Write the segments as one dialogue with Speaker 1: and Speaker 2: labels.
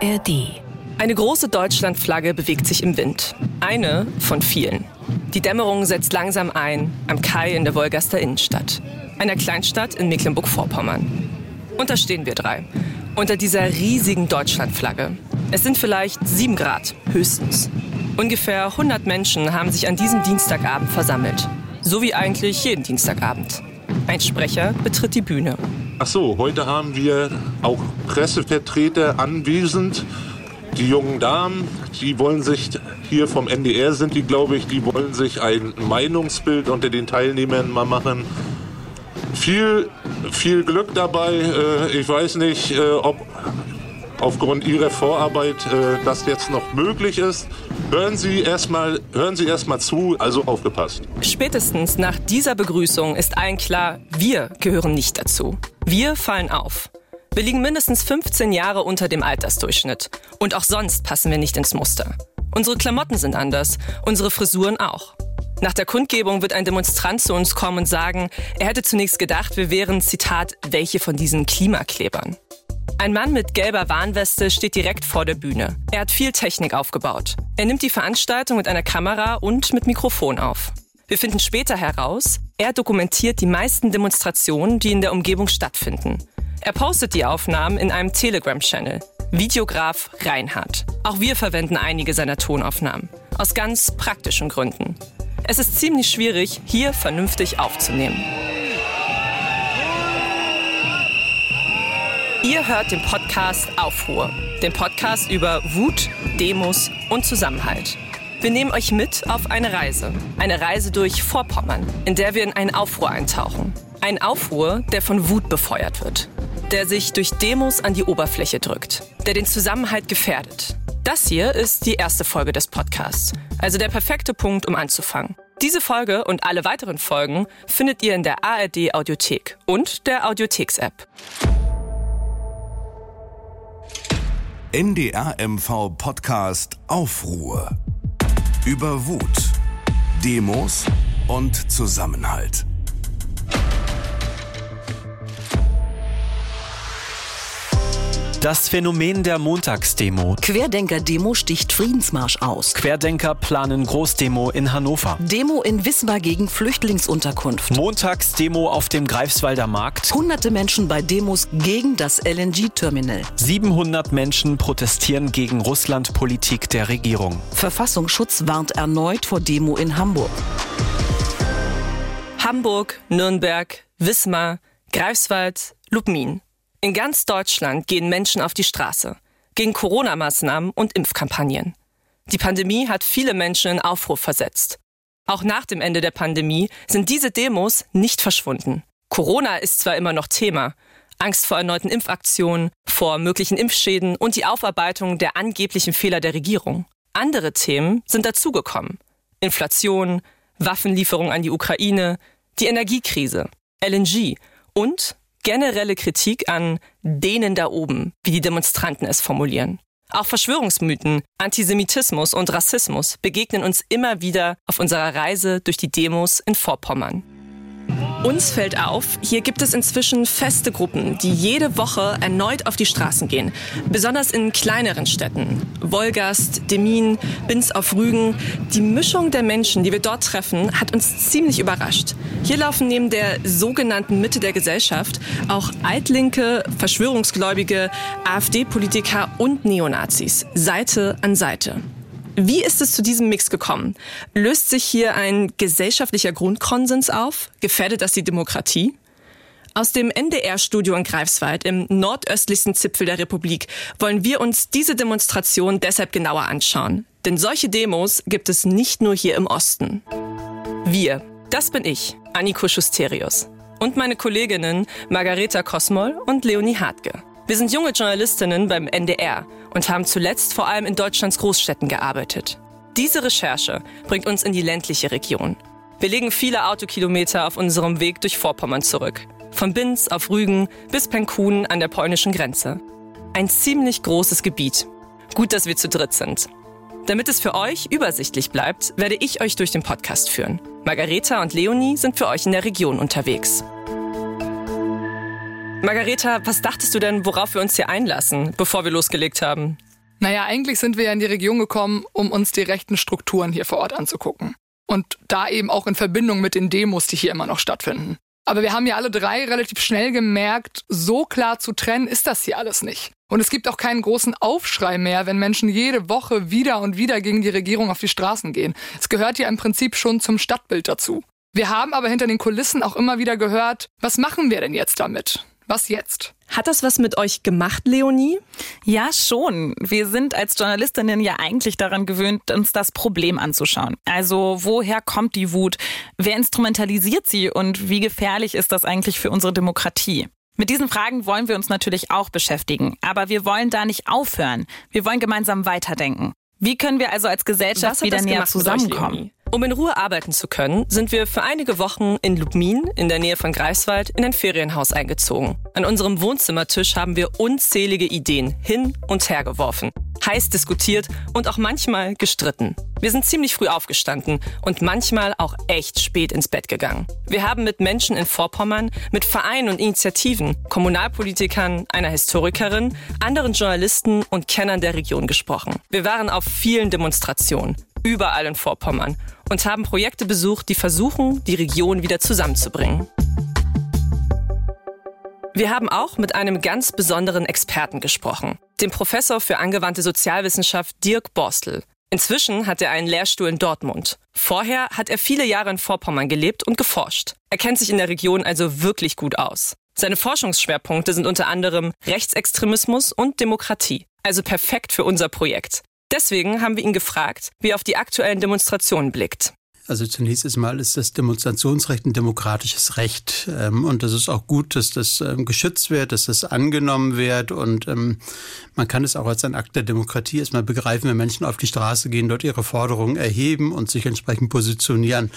Speaker 1: ARD.
Speaker 2: Eine große Deutschlandflagge bewegt sich im Wind. Eine von vielen. Die Dämmerung setzt langsam ein am Kai in der Wolgaster Innenstadt, einer Kleinstadt in Mecklenburg-Vorpommern. Und da stehen wir drei, unter dieser riesigen Deutschlandflagge. Es sind vielleicht sieben Grad, höchstens. Ungefähr 100 Menschen haben sich an diesem Dienstagabend versammelt. So wie eigentlich jeden Dienstagabend. Ein Sprecher betritt die Bühne.
Speaker 3: Ach so, heute haben wir auch Pressevertreter anwesend. Die jungen Damen, die wollen sich hier vom NDR sind die, glaube ich, die wollen sich ein Meinungsbild unter den Teilnehmern mal machen. Viel, viel Glück dabei. Äh, ich weiß nicht, äh, ob aufgrund Ihrer Vorarbeit äh, das jetzt noch möglich ist. Hören Sie erstmal, hören Sie erstmal zu, also aufgepasst.
Speaker 2: Spätestens nach dieser Begrüßung ist allen klar, wir gehören nicht dazu. Wir fallen auf. Wir liegen mindestens 15 Jahre unter dem Altersdurchschnitt. Und auch sonst passen wir nicht ins Muster. Unsere Klamotten sind anders, unsere Frisuren auch. Nach der Kundgebung wird ein Demonstrant zu uns kommen und sagen, er hätte zunächst gedacht, wir wären, Zitat, welche von diesen Klimaklebern. Ein Mann mit gelber Warnweste steht direkt vor der Bühne. Er hat viel Technik aufgebaut. Er nimmt die Veranstaltung mit einer Kamera und mit Mikrofon auf. Wir finden später heraus, er dokumentiert die meisten Demonstrationen, die in der Umgebung stattfinden. Er postet die Aufnahmen in einem Telegram-Channel. Videograf Reinhard. Auch wir verwenden einige seiner Tonaufnahmen. Aus ganz praktischen Gründen. Es ist ziemlich schwierig, hier vernünftig aufzunehmen. Ihr hört den Podcast Aufruhr, den Podcast über Wut, Demos und Zusammenhalt. Wir nehmen euch mit auf eine Reise, eine Reise durch Vorpommern, in der wir in einen Aufruhr eintauchen. Ein Aufruhr, der von Wut befeuert wird, der sich durch Demos an die Oberfläche drückt, der den Zusammenhalt gefährdet. Das hier ist die erste Folge des Podcasts, also der perfekte Punkt, um anzufangen. Diese Folge und alle weiteren Folgen findet ihr in der ARD Audiothek und der Audiotheks-App.
Speaker 4: NDR MV Podcast Aufruhr. Über Wut, Demos und Zusammenhalt.
Speaker 5: Das Phänomen der Montagsdemo.
Speaker 1: Querdenker-Demo sticht Friedensmarsch aus.
Speaker 5: Querdenker planen Großdemo in Hannover.
Speaker 1: Demo in Wismar gegen Flüchtlingsunterkunft.
Speaker 5: Montagsdemo auf dem Greifswalder Markt.
Speaker 1: Hunderte Menschen bei Demos gegen das LNG-Terminal.
Speaker 5: 700 Menschen protestieren gegen Russland-Politik der Regierung.
Speaker 1: Verfassungsschutz warnt erneut vor Demo in Hamburg.
Speaker 2: Hamburg, Nürnberg, Wismar, Greifswald, Lubmin. In ganz Deutschland gehen Menschen auf die Straße gegen Corona-Maßnahmen und Impfkampagnen. Die Pandemie hat viele Menschen in Aufruf versetzt. Auch nach dem Ende der Pandemie sind diese Demos nicht verschwunden. Corona ist zwar immer noch Thema, Angst vor erneuten Impfaktionen, vor möglichen Impfschäden und die Aufarbeitung der angeblichen Fehler der Regierung. Andere Themen sind dazugekommen. Inflation, Waffenlieferung an die Ukraine, die Energiekrise, LNG und generelle Kritik an denen da oben, wie die Demonstranten es formulieren. Auch Verschwörungsmythen, Antisemitismus und Rassismus begegnen uns immer wieder auf unserer Reise durch die Demos in Vorpommern. Uns fällt auf, hier gibt es inzwischen feste Gruppen, die jede Woche erneut auf die Straßen gehen. Besonders in kleineren Städten. Wolgast, Demin, Binz auf Rügen. Die Mischung der Menschen, die wir dort treffen, hat uns ziemlich überrascht. Hier laufen neben der sogenannten Mitte der Gesellschaft auch Altlinke, Verschwörungsgläubige, AfD-Politiker und Neonazis. Seite an Seite. Wie ist es zu diesem Mix gekommen? Löst sich hier ein gesellschaftlicher Grundkonsens auf? Gefährdet das die Demokratie? Aus dem NDR-Studio in Greifswald im nordöstlichsten Zipfel der Republik wollen wir uns diese Demonstration deshalb genauer anschauen. Denn solche Demos gibt es nicht nur hier im Osten. Wir, das bin ich, Anniko Schusterius. Und meine Kolleginnen Margareta Kosmol und Leonie Hartke. Wir sind junge Journalistinnen beim NDR und haben zuletzt vor allem in Deutschlands Großstädten gearbeitet. Diese Recherche bringt uns in die ländliche Region. Wir legen viele Autokilometer auf unserem Weg durch Vorpommern zurück. Von Binz auf Rügen bis Penkun an der polnischen Grenze. Ein ziemlich großes Gebiet. Gut, dass wir zu dritt sind. Damit es für euch übersichtlich bleibt, werde ich euch durch den Podcast führen. Margareta und Leonie sind für euch in der Region unterwegs. Margareta, was dachtest du denn, worauf wir uns hier einlassen, bevor wir losgelegt haben?
Speaker 6: Naja, eigentlich sind wir ja in die Region gekommen, um uns die rechten Strukturen hier vor Ort anzugucken. Und da eben auch in Verbindung mit den Demos, die hier immer noch stattfinden. Aber wir haben ja alle drei relativ schnell gemerkt, so klar zu trennen ist das hier alles nicht. Und es gibt auch keinen großen Aufschrei mehr, wenn Menschen jede Woche wieder und wieder gegen die Regierung auf die Straßen gehen. Es gehört ja im Prinzip schon zum Stadtbild dazu. Wir haben aber hinter den Kulissen auch immer wieder gehört, was machen wir denn jetzt damit? Was jetzt?
Speaker 2: Hat das was mit euch gemacht, Leonie?
Speaker 7: Ja, schon. Wir sind als Journalistinnen ja eigentlich daran gewöhnt, uns das Problem anzuschauen. Also woher kommt die Wut? Wer instrumentalisiert sie? Und wie gefährlich ist das eigentlich für unsere Demokratie? Mit diesen Fragen wollen wir uns natürlich auch beschäftigen. Aber wir wollen da nicht aufhören. Wir wollen gemeinsam weiterdenken. Wie können wir also als Gesellschaft wieder näher zusammenkommen?
Speaker 2: Um in Ruhe arbeiten zu können, sind wir für einige Wochen in Lubmin in der Nähe von Greifswald in ein Ferienhaus eingezogen. An unserem Wohnzimmertisch haben wir unzählige Ideen hin und her geworfen, heiß diskutiert und auch manchmal gestritten. Wir sind ziemlich früh aufgestanden und manchmal auch echt spät ins Bett gegangen. Wir haben mit Menschen in Vorpommern, mit Vereinen und Initiativen, Kommunalpolitikern, einer Historikerin, anderen Journalisten und Kennern der Region gesprochen. Wir waren auf vielen Demonstrationen, überall in Vorpommern und haben Projekte besucht, die versuchen, die Region wieder zusammenzubringen. Wir haben auch mit einem ganz besonderen Experten gesprochen, dem Professor für angewandte Sozialwissenschaft Dirk Borstel. Inzwischen hat er einen Lehrstuhl in Dortmund. Vorher hat er viele Jahre in Vorpommern gelebt und geforscht. Er kennt sich in der Region also wirklich gut aus. Seine Forschungsschwerpunkte sind unter anderem Rechtsextremismus und Demokratie, also perfekt für unser Projekt. Deswegen haben wir ihn gefragt, wie er auf die aktuellen Demonstrationen blickt.
Speaker 8: Also zunächst einmal ist das Demonstrationsrecht ein demokratisches Recht. Ähm, und das ist auch gut, dass das ähm, geschützt wird, dass das angenommen wird. Und ähm, man kann es auch als ein Akt der Demokratie erstmal begreifen, wenn Menschen auf die Straße gehen, dort ihre Forderungen erheben und sich entsprechend positionieren.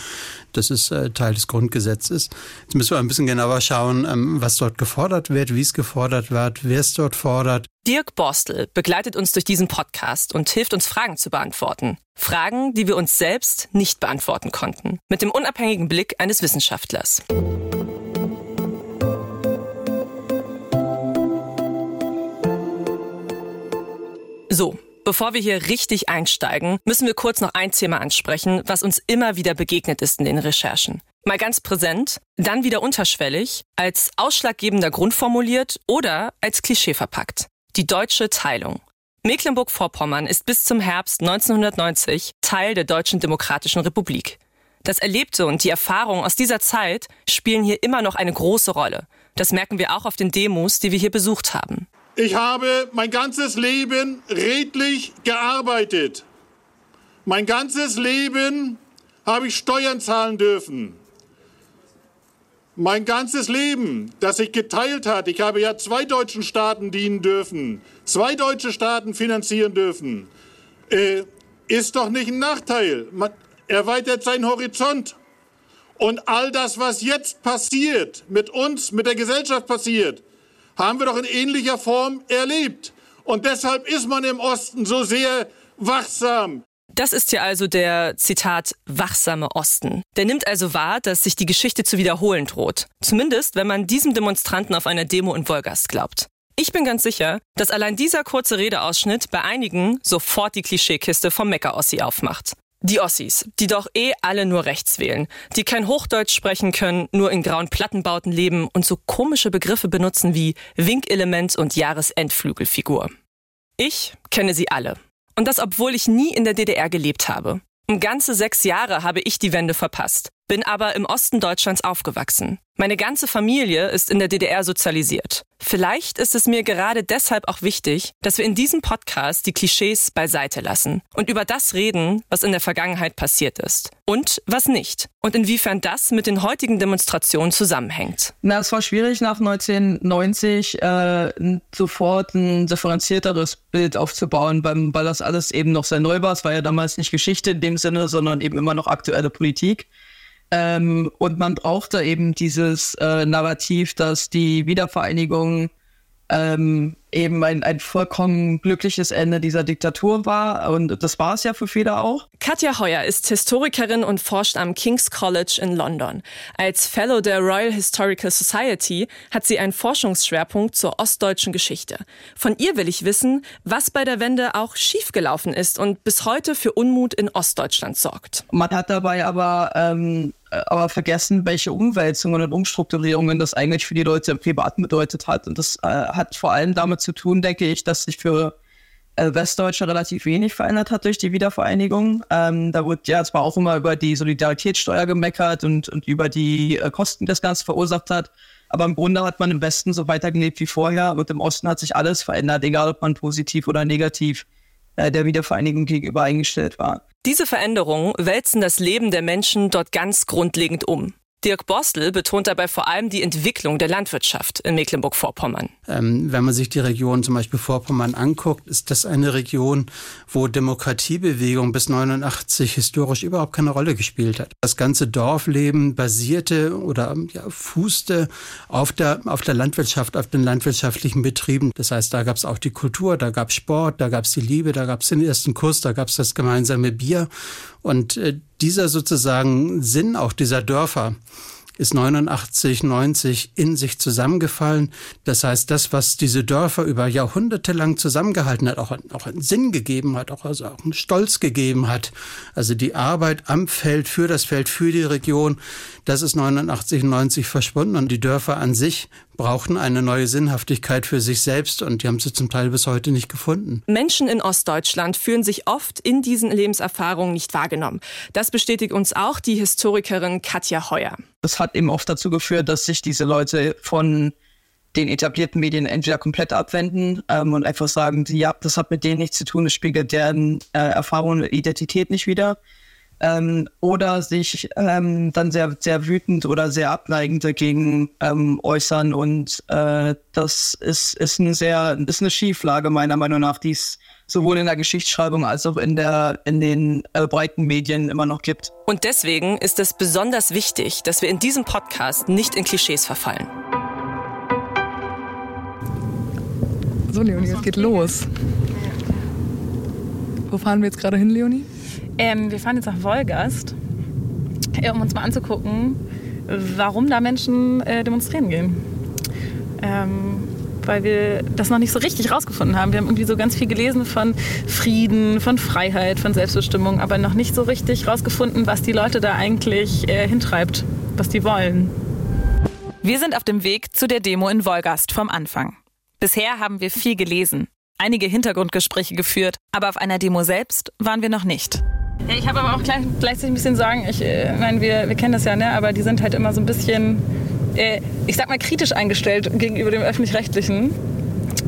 Speaker 8: Das ist äh, Teil des Grundgesetzes. Jetzt müssen wir ein bisschen genauer schauen, was dort gefordert wird, wie es gefordert wird, wer es dort fordert.
Speaker 2: Dirk Borstel begleitet uns durch diesen Podcast und hilft uns Fragen zu beantworten. Fragen, die wir uns selbst nicht beantworten konnten. Mit dem unabhängigen Blick eines Wissenschaftlers. So, bevor wir hier richtig einsteigen, müssen wir kurz noch ein Thema ansprechen, was uns immer wieder begegnet ist in den Recherchen. Mal ganz präsent, dann wieder unterschwellig, als ausschlaggebender Grund formuliert oder als Klischee verpackt. Die deutsche Teilung. Mecklenburg-Vorpommern ist bis zum Herbst 1990 Teil der Deutschen Demokratischen Republik. Das Erlebte und die Erfahrungen aus dieser Zeit spielen hier immer noch eine große Rolle. Das merken wir auch auf den Demos, die wir hier besucht haben.
Speaker 9: Ich habe mein ganzes Leben redlich gearbeitet. Mein ganzes Leben habe ich Steuern zahlen dürfen. Mein ganzes Leben, das sich geteilt hat, ich habe ja zwei deutschen Staaten dienen dürfen, zwei deutsche Staaten finanzieren dürfen, äh, ist doch nicht ein Nachteil. Man erweitert seinen Horizont. Und all das, was jetzt passiert, mit uns, mit der Gesellschaft passiert, haben wir doch in ähnlicher Form erlebt. Und deshalb ist man im Osten so sehr wachsam.
Speaker 2: Das ist ja also der, Zitat, wachsame Osten. Der nimmt also wahr, dass sich die Geschichte zu wiederholen droht. Zumindest, wenn man diesem Demonstranten auf einer Demo in Wolgast glaubt. Ich bin ganz sicher, dass allein dieser kurze Redeausschnitt bei einigen sofort die Klischeekiste vom Mecker-Ossi aufmacht. Die Ossis, die doch eh alle nur rechts wählen, die kein Hochdeutsch sprechen können, nur in grauen Plattenbauten leben und so komische Begriffe benutzen wie Winkelement und Jahresendflügelfigur. Ich kenne sie alle. Und das, obwohl ich nie in der DDR gelebt habe. Um ganze sechs Jahre habe ich die Wende verpasst, bin aber im Osten Deutschlands aufgewachsen. Meine ganze Familie ist in der DDR sozialisiert. Vielleicht ist es mir gerade deshalb auch wichtig, dass wir in diesem Podcast die Klischees beiseite lassen und über das reden, was in der Vergangenheit passiert ist und was nicht und inwiefern das mit den heutigen Demonstrationen zusammenhängt.
Speaker 10: Na, es war schwierig nach 1990 äh, sofort ein differenzierteres Bild aufzubauen, weil, weil das alles eben noch sehr neu war. Es war ja damals nicht Geschichte in dem Sinne, sondern eben immer noch aktuelle Politik. Ähm, und man brauchte eben dieses äh, Narrativ, dass die Wiedervereinigung ähm, eben ein, ein vollkommen glückliches Ende dieser Diktatur war. Und das war es ja für viele auch.
Speaker 2: Katja Heuer ist Historikerin und forscht am King's College in London. Als Fellow der Royal Historical Society hat sie einen Forschungsschwerpunkt zur ostdeutschen Geschichte. Von ihr will ich wissen, was bei der Wende auch schiefgelaufen ist und bis heute für Unmut in Ostdeutschland sorgt.
Speaker 10: Man hat dabei aber ähm, aber vergessen, welche Umwälzungen und Umstrukturierungen das eigentlich für die Leute im Privaten bedeutet hat. Und das äh, hat vor allem damit zu tun, denke ich, dass sich für äh, Westdeutsche relativ wenig verändert hat durch die Wiedervereinigung. Ähm, da wurde ja zwar auch immer über die Solidaritätssteuer gemeckert und, und über die äh, Kosten, die das Ganze verursacht hat. Aber im Grunde hat man im Westen so weitergelebt wie vorher und im Osten hat sich alles verändert, egal ob man positiv oder negativ äh, der Wiedervereinigung gegenüber eingestellt war.
Speaker 2: Diese Veränderungen wälzen das Leben der Menschen dort ganz grundlegend um. Dirk Borstel betont dabei vor allem die Entwicklung der Landwirtschaft in Mecklenburg-Vorpommern.
Speaker 8: Ähm, wenn man sich die Region zum Beispiel Vorpommern anguckt, ist das eine Region, wo Demokratiebewegung bis 89 historisch überhaupt keine Rolle gespielt hat. Das ganze Dorfleben basierte oder ja, fußte auf der, auf der Landwirtschaft, auf den landwirtschaftlichen Betrieben. Das heißt, da gab es auch die Kultur, da gab es Sport, da gab es die Liebe, da gab es den ersten Kuss, da gab es das gemeinsame Bier. Und äh, dieser sozusagen Sinn auch dieser Dörfer ist 89, 90 in sich zusammengefallen. Das heißt, das, was diese Dörfer über Jahrhunderte lang zusammengehalten hat, auch, auch einen Sinn gegeben hat, auch, also auch einen Stolz gegeben hat. Also die Arbeit am Feld, für das Feld, für die Region, das ist 89, 90 verschwunden und die Dörfer an sich brauchten eine neue Sinnhaftigkeit für sich selbst und die haben sie zum Teil bis heute nicht gefunden.
Speaker 2: Menschen in Ostdeutschland fühlen sich oft in diesen Lebenserfahrungen nicht wahrgenommen. Das bestätigt uns auch die Historikerin Katja Heuer.
Speaker 10: Das hat eben oft dazu geführt, dass sich diese Leute von den etablierten Medien entweder komplett abwenden ähm, und einfach sagen, ja, das hat mit denen nichts zu tun, es spiegelt deren äh, Erfahrung und Identität nicht wieder ähm, oder sich ähm, dann sehr, sehr wütend oder sehr abneigend dagegen ähm, äußern. Und äh, das ist, ist, eine sehr, ist eine Schieflage meiner Meinung nach, die es sowohl in der Geschichtsschreibung als auch in, der, in den äh, breiten Medien immer noch gibt.
Speaker 2: Und deswegen ist es besonders wichtig, dass wir in diesem Podcast nicht in Klischees verfallen.
Speaker 6: So, Leonie, es geht los. Wo fahren wir jetzt gerade hin, Leonie?
Speaker 7: Ähm, wir fahren jetzt nach Wolgast, um uns mal anzugucken, warum da Menschen äh, demonstrieren gehen. Ähm, weil wir das noch nicht so richtig rausgefunden haben. Wir haben irgendwie so ganz viel gelesen von Frieden, von Freiheit, von Selbstbestimmung, aber noch nicht so richtig rausgefunden, was die Leute da eigentlich äh, hintreibt, was die wollen.
Speaker 11: Wir sind auf dem Weg zu der Demo in Wolgast vom Anfang. Bisher haben wir viel gelesen, einige Hintergrundgespräche geführt, aber auf einer Demo selbst waren wir noch nicht.
Speaker 7: Ja, ich habe aber auch gleich, gleichzeitig ein bisschen Sorgen. Ich äh, meine, wir, wir kennen das ja, ne? aber die sind halt immer so ein bisschen, äh, ich sag mal, kritisch eingestellt gegenüber dem Öffentlich-Rechtlichen.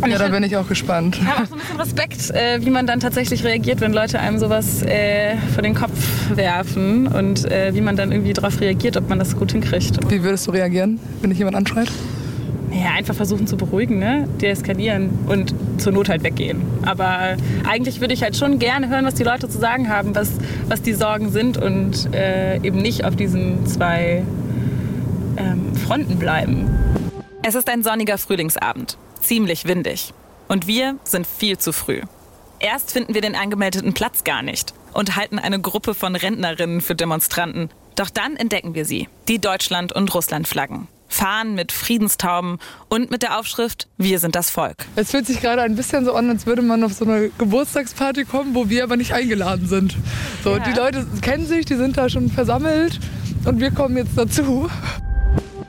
Speaker 6: Ja, da bin ich auch gespannt.
Speaker 7: Ich habe auch so ein bisschen Respekt, äh, wie man dann tatsächlich reagiert, wenn Leute einem sowas äh, vor den Kopf werfen und äh, wie man dann irgendwie darauf reagiert, ob man das gut hinkriegt.
Speaker 6: Wie würdest du reagieren, wenn dich jemand anschreit?
Speaker 7: Ja, einfach versuchen zu beruhigen, ne? deeskalieren und zur Not halt weggehen. Aber eigentlich würde ich halt schon gerne hören, was die Leute zu sagen haben, was, was die Sorgen sind und äh, eben nicht auf diesen zwei ähm, Fronten bleiben.
Speaker 11: Es ist ein sonniger Frühlingsabend, ziemlich windig. Und wir sind viel zu früh. Erst finden wir den angemeldeten Platz gar nicht und halten eine Gruppe von Rentnerinnen für Demonstranten. Doch dann entdecken wir sie, die Deutschland- und Russlandflaggen. Fahnen mit Friedenstauben und mit der Aufschrift Wir sind das Volk.
Speaker 6: Es fühlt sich gerade ein bisschen so an, als würde man auf so eine Geburtstagsparty kommen, wo wir aber nicht eingeladen sind. So, ja. die Leute kennen sich, die sind da schon versammelt und wir kommen jetzt dazu.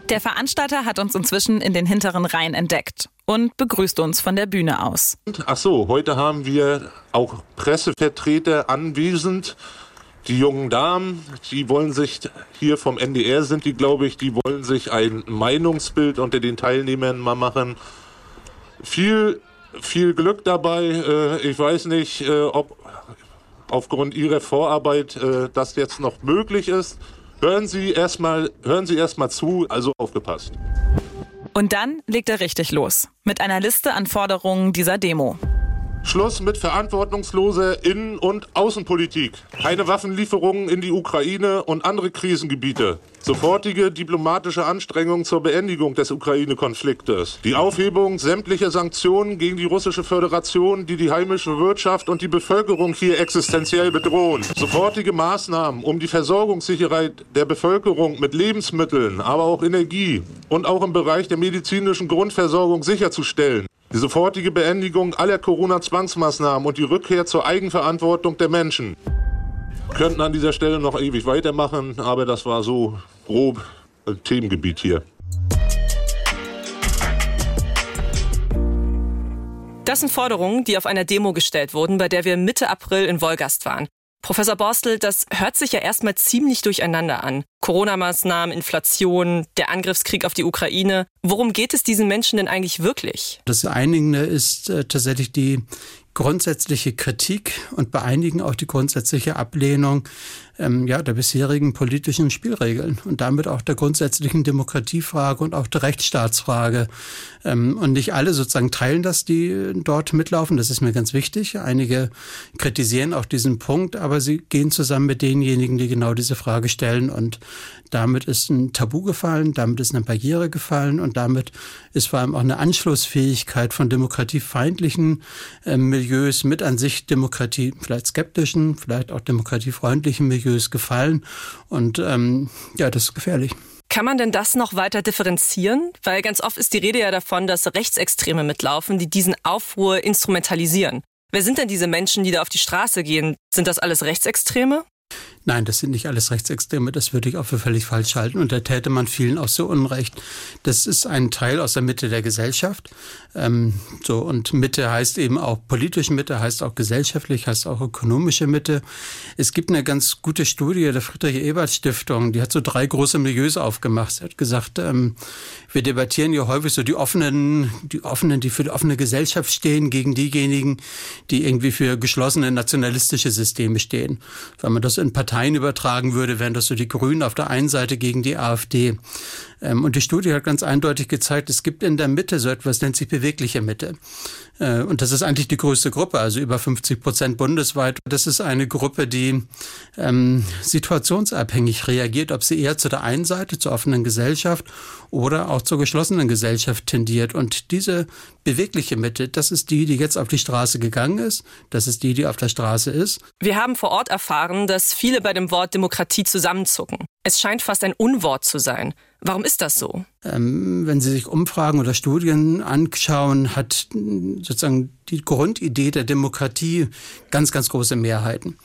Speaker 11: Der Veranstalter hat uns inzwischen in den hinteren Reihen entdeckt und begrüßt uns von der Bühne aus.
Speaker 3: Ach so, heute haben wir auch Pressevertreter anwesend die jungen Damen, die wollen sich hier vom NDR sind die, glaube ich, die wollen sich ein Meinungsbild unter den Teilnehmern mal machen. Viel, viel Glück dabei. Äh, ich weiß nicht, äh, ob aufgrund Ihrer Vorarbeit äh, das jetzt noch möglich ist. Hören Sie erstmal, hören Sie erstmal zu, also aufgepasst.
Speaker 11: Und dann legt er richtig los mit einer Liste an Forderungen dieser Demo.
Speaker 3: Schluss mit verantwortungsloser Innen- und Außenpolitik. Keine Waffenlieferungen in die Ukraine und andere Krisengebiete. Sofortige diplomatische Anstrengungen zur Beendigung des Ukraine-Konfliktes. Die Aufhebung sämtlicher Sanktionen gegen die russische Föderation, die die heimische Wirtschaft und die Bevölkerung hier existenziell bedrohen. Sofortige Maßnahmen, um die Versorgungssicherheit der Bevölkerung mit Lebensmitteln, aber auch Energie und auch im Bereich der medizinischen Grundversorgung sicherzustellen. Die sofortige Beendigung aller Corona-Zwangsmaßnahmen und die Rückkehr zur Eigenverantwortung der Menschen. Wir könnten an dieser Stelle noch ewig weitermachen, aber das war so grob ein Themengebiet hier.
Speaker 2: Das sind Forderungen, die auf einer Demo gestellt wurden, bei der wir Mitte April in Wolgast waren. Professor Borstel, das hört sich ja erstmal ziemlich durcheinander an. Corona-Maßnahmen, Inflation, der Angriffskrieg auf die Ukraine. Worum geht es diesen Menschen denn eigentlich wirklich?
Speaker 8: Das Einigende ist äh, tatsächlich die grundsätzliche Kritik und bei einigen auch die grundsätzliche Ablehnung ähm, ja, der bisherigen politischen Spielregeln und damit auch der grundsätzlichen Demokratiefrage und auch der Rechtsstaatsfrage. Ähm, und nicht alle sozusagen teilen das, die dort mitlaufen. Das ist mir ganz wichtig. Einige kritisieren auch diesen Punkt, aber sie gehen zusammen mit denjenigen, die genau diese Frage stellen. Und damit ist ein Tabu gefallen, damit ist eine Barriere gefallen und damit ist vor allem auch eine Anschlussfähigkeit von demokratiefeindlichen äh, Milieus mit an sich Demokratie, vielleicht skeptischen, vielleicht auch demokratiefreundlichen Milieus religiös gefallen. Und ähm, ja, das ist gefährlich.
Speaker 2: Kann man denn das noch weiter differenzieren? Weil ganz oft ist die Rede ja davon, dass Rechtsextreme mitlaufen, die diesen Aufruhr instrumentalisieren. Wer sind denn diese Menschen, die da auf die Straße gehen? Sind das alles Rechtsextreme?
Speaker 8: Nein, das sind nicht alles Rechtsextreme, das würde ich auch für völlig falsch halten und da täte man vielen auch so Unrecht. Das ist ein Teil aus der Mitte der Gesellschaft. Ähm, so und Mitte heißt eben auch politische Mitte, heißt auch gesellschaftlich, heißt auch ökonomische Mitte. Es gibt eine ganz gute Studie der Friedrich-Ebert-Stiftung, die hat so drei große Milieus aufgemacht. Sie hat gesagt, ähm, wir debattieren ja häufig so die offenen, die offenen, die für die offene Gesellschaft stehen, gegen diejenigen, die irgendwie für geschlossene nationalistische Systeme stehen. Wenn man das in Parteien übertragen würde, wären das so die Grünen auf der einen Seite gegen die AfD. Ähm, und die Studie hat ganz eindeutig gezeigt, es gibt in der Mitte so etwas, nennt sich bewegliche Mitte. Äh, und das ist eigentlich die größte Gruppe, also über 50 Prozent bundesweit. Das ist eine Gruppe, die ähm, situationsabhängig reagiert, ob sie eher zu der einen Seite, zur offenen Gesellschaft oder auch zur geschlossenen Gesellschaft tendiert. Und diese bewegliche Mitte, das ist die, die jetzt auf die Straße gegangen ist. Das ist die, die auf der Straße ist.
Speaker 2: Wir haben vor Ort erfahren, dass viele bei dem Wort Demokratie zusammenzucken. Es scheint fast ein Unwort zu sein. Warum ist das so?
Speaker 8: Ähm, wenn Sie sich Umfragen oder Studien anschauen, hat sozusagen die Grundidee der Demokratie ganz, ganz große Mehrheiten.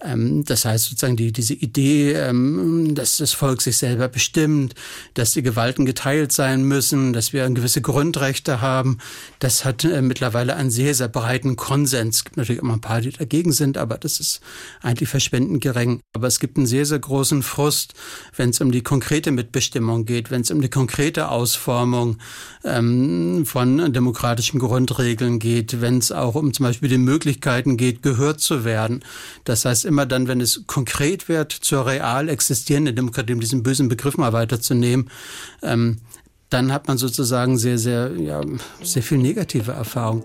Speaker 8: Ähm, das heißt sozusagen die, diese Idee, ähm, dass das Volk sich selber bestimmt, dass die Gewalten geteilt sein müssen, dass wir gewisse Grundrechte haben, das hat äh, mittlerweile einen sehr, sehr breiten Konsens. Es gibt natürlich immer ein paar, die dagegen sind, aber das ist eigentlich verschwendend gering. Aber es gibt einen sehr, sehr großen Frust, wenn es um die konkrete Mitbestimmung geht, wenn es um die konkrete Ausformung ähm, von demokratischen Grundregeln geht, wenn es auch um zum Beispiel die Möglichkeiten geht, gehört zu werden. Das heißt, immer dann, wenn es konkret wird, zur real existierenden Demokratie, um diesen bösen Begriff mal weiterzunehmen, ähm, dann hat man sozusagen sehr, sehr, ja, sehr viel negative Erfahrung.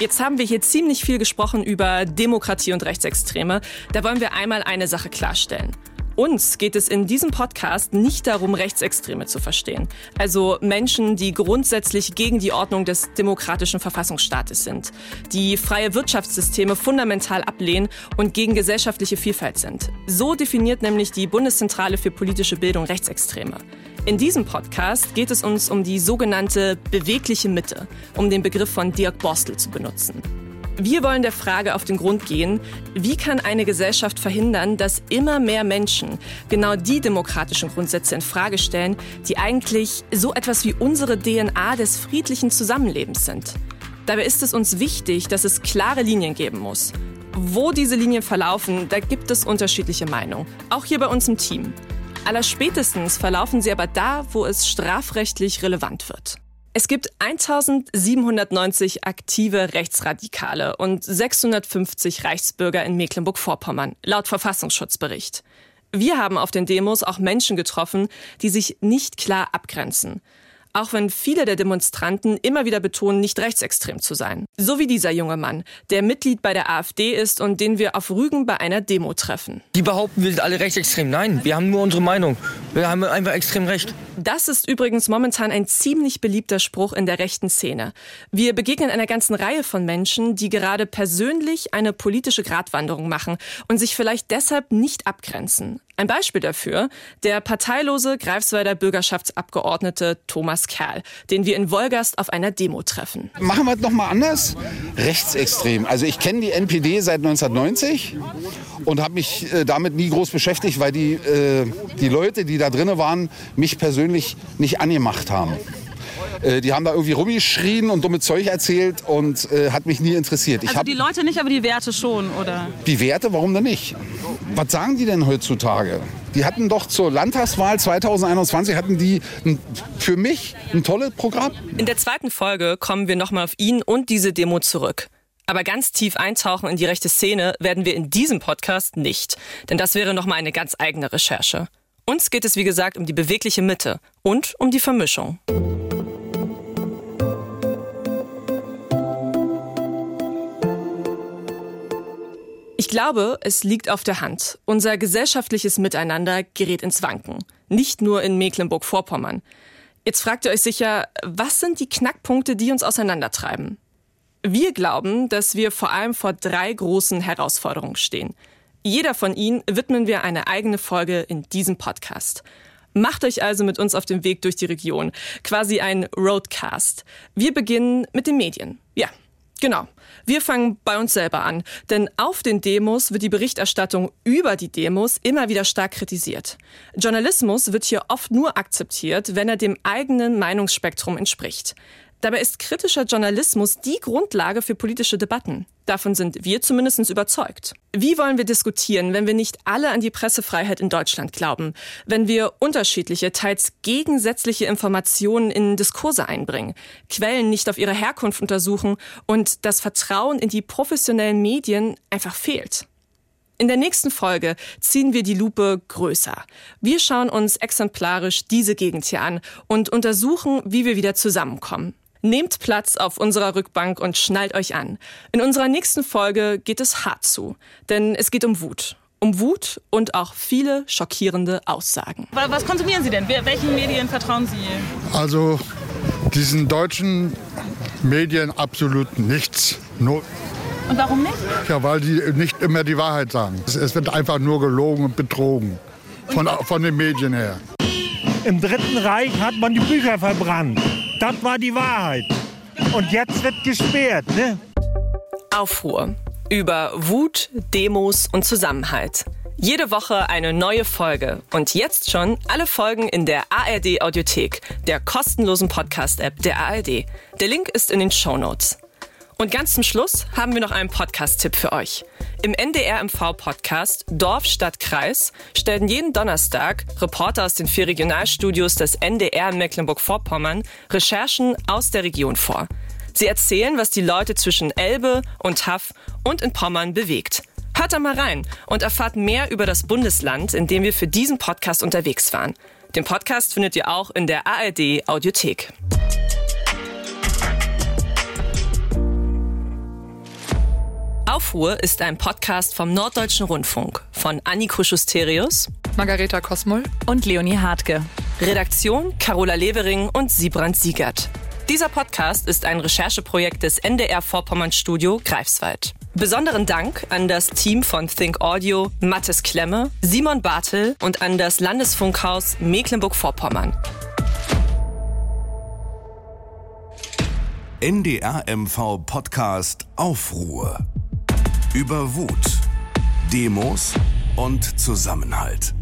Speaker 2: Jetzt haben wir hier ziemlich viel gesprochen über Demokratie und Rechtsextreme. Da wollen wir einmal eine Sache klarstellen. Uns geht es in diesem Podcast nicht darum, Rechtsextreme zu verstehen. Also Menschen, die grundsätzlich gegen die Ordnung des demokratischen Verfassungsstaates sind, die freie Wirtschaftssysteme fundamental ablehnen und gegen gesellschaftliche Vielfalt sind. So definiert nämlich die Bundeszentrale für politische Bildung Rechtsextreme. In diesem Podcast geht es uns um die sogenannte bewegliche Mitte, um den Begriff von Dirk Borstel zu benutzen. Wir wollen der Frage auf den Grund gehen, wie kann eine Gesellschaft verhindern, dass immer mehr Menschen genau die demokratischen Grundsätze in Frage stellen, die eigentlich so etwas wie unsere DNA des friedlichen Zusammenlebens sind. Dabei ist es uns wichtig, dass es klare Linien geben muss. Wo diese Linien verlaufen, da gibt es unterschiedliche Meinungen, auch hier bei uns im Team. Allerspätestens verlaufen sie aber da, wo es strafrechtlich relevant wird. Es gibt 1790 aktive Rechtsradikale und 650 Reichsbürger in Mecklenburg-Vorpommern, laut Verfassungsschutzbericht. Wir haben auf den Demos auch Menschen getroffen, die sich nicht klar abgrenzen. Auch wenn viele der Demonstranten immer wieder betonen, nicht rechtsextrem zu sein. So wie dieser junge Mann, der Mitglied bei der AfD ist und den wir auf Rügen bei einer Demo treffen.
Speaker 12: Die behaupten, wir sind alle rechtsextrem. Nein, wir haben nur unsere Meinung. Wir haben einfach extrem recht.
Speaker 2: Das ist übrigens momentan ein ziemlich beliebter Spruch in der rechten Szene. Wir begegnen einer ganzen Reihe von Menschen, die gerade persönlich eine politische Gratwanderung machen und sich vielleicht deshalb nicht abgrenzen. Ein Beispiel dafür, der parteilose Greifswalder Bürgerschaftsabgeordnete Thomas Kerl, den wir in Wolgast auf einer Demo treffen.
Speaker 13: Machen wir es nochmal anders? Rechtsextrem. Also ich kenne die NPD seit 1990 und habe mich äh, damit nie groß beschäftigt, weil die, äh, die Leute, die da drinnen waren, mich persönlich nicht angemacht haben. Äh, die haben da irgendwie rumgeschrien und dumme Zeug erzählt und äh, hat mich nie interessiert.
Speaker 7: Ich also die Leute nicht, aber die Werte schon, oder?
Speaker 13: Die Werte, warum denn nicht? Was sagen die denn heutzutage? Die hatten doch zur Landtagswahl 2021 hatten die ein, für mich ein tolles Programm.
Speaker 2: In der zweiten Folge kommen wir nochmal auf ihn und diese Demo zurück. Aber ganz tief eintauchen in die rechte Szene werden wir in diesem Podcast nicht. Denn das wäre nochmal eine ganz eigene Recherche. Uns geht es wie gesagt um die bewegliche Mitte und um die Vermischung. Ich glaube, es liegt auf der Hand. Unser gesellschaftliches Miteinander gerät ins Wanken. Nicht nur in Mecklenburg-Vorpommern. Jetzt fragt ihr euch sicher, was sind die Knackpunkte, die uns auseinandertreiben? Wir glauben, dass wir vor allem vor drei großen Herausforderungen stehen. Jeder von ihnen widmen wir eine eigene Folge in diesem Podcast. Macht euch also mit uns auf den Weg durch die Region, quasi ein Roadcast. Wir beginnen mit den Medien. Genau. Wir fangen bei uns selber an, denn auf den Demos wird die Berichterstattung über die Demos immer wieder stark kritisiert. Journalismus wird hier oft nur akzeptiert, wenn er dem eigenen Meinungsspektrum entspricht. Dabei ist kritischer Journalismus die Grundlage für politische Debatten. Davon sind wir zumindest überzeugt. Wie wollen wir diskutieren, wenn wir nicht alle an die Pressefreiheit in Deutschland glauben? Wenn wir unterschiedliche, teils gegensätzliche Informationen in Diskurse einbringen, Quellen nicht auf ihre Herkunft untersuchen und das Vertrauen in die professionellen Medien einfach fehlt? In der nächsten Folge ziehen wir die Lupe größer. Wir schauen uns exemplarisch diese Gegend hier an und untersuchen, wie wir wieder zusammenkommen. Nehmt Platz auf unserer Rückbank und schnallt euch an. In unserer nächsten Folge geht es hart zu, denn es geht um Wut. Um Wut und auch viele schockierende Aussagen.
Speaker 7: Was konsumieren Sie denn? Welchen Medien vertrauen Sie?
Speaker 14: Also diesen deutschen Medien absolut nichts.
Speaker 7: Nur und warum nicht?
Speaker 14: Ja, weil die nicht immer die Wahrheit sagen. Es wird einfach nur gelogen und betrogen. Von, von den Medien her.
Speaker 15: Im Dritten Reich hat man die Bücher verbrannt. Das war die Wahrheit. Und jetzt wird gesperrt, ne?
Speaker 2: Aufruhr über Wut, Demos und Zusammenhalt. Jede Woche eine neue Folge und jetzt schon alle Folgen in der ARD Audiothek, der kostenlosen Podcast-App der ARD. Der Link ist in den Show Notes. Und ganz zum Schluss haben wir noch einen Podcast-Tipp für euch. Im NDR-MV-Podcast Dorf, Stadt, Kreis stellen jeden Donnerstag Reporter aus den vier Regionalstudios des NDR in Mecklenburg-Vorpommern Recherchen aus der Region vor. Sie erzählen, was die Leute zwischen Elbe und Haff und in Pommern bewegt. Hört da mal rein und erfahrt mehr über das Bundesland, in dem wir für diesen Podcast unterwegs waren. Den Podcast findet ihr auch in der ARD Audiothek. Aufruhr ist ein Podcast vom Norddeutschen Rundfunk von Anniko Schusterius,
Speaker 6: Margareta Kosmoll
Speaker 7: und Leonie Hartke.
Speaker 2: Redaktion Carola Levering und Siebrand Siegert. Dieser Podcast ist ein Rechercheprojekt des NDR Vorpommern Studio Greifswald. Besonderen Dank an das Team von Think Audio, Mathis Klemme, Simon Bartel und an das Landesfunkhaus Mecklenburg-Vorpommern.
Speaker 4: NDR MV Podcast Aufruhr über Wut, Demos und Zusammenhalt.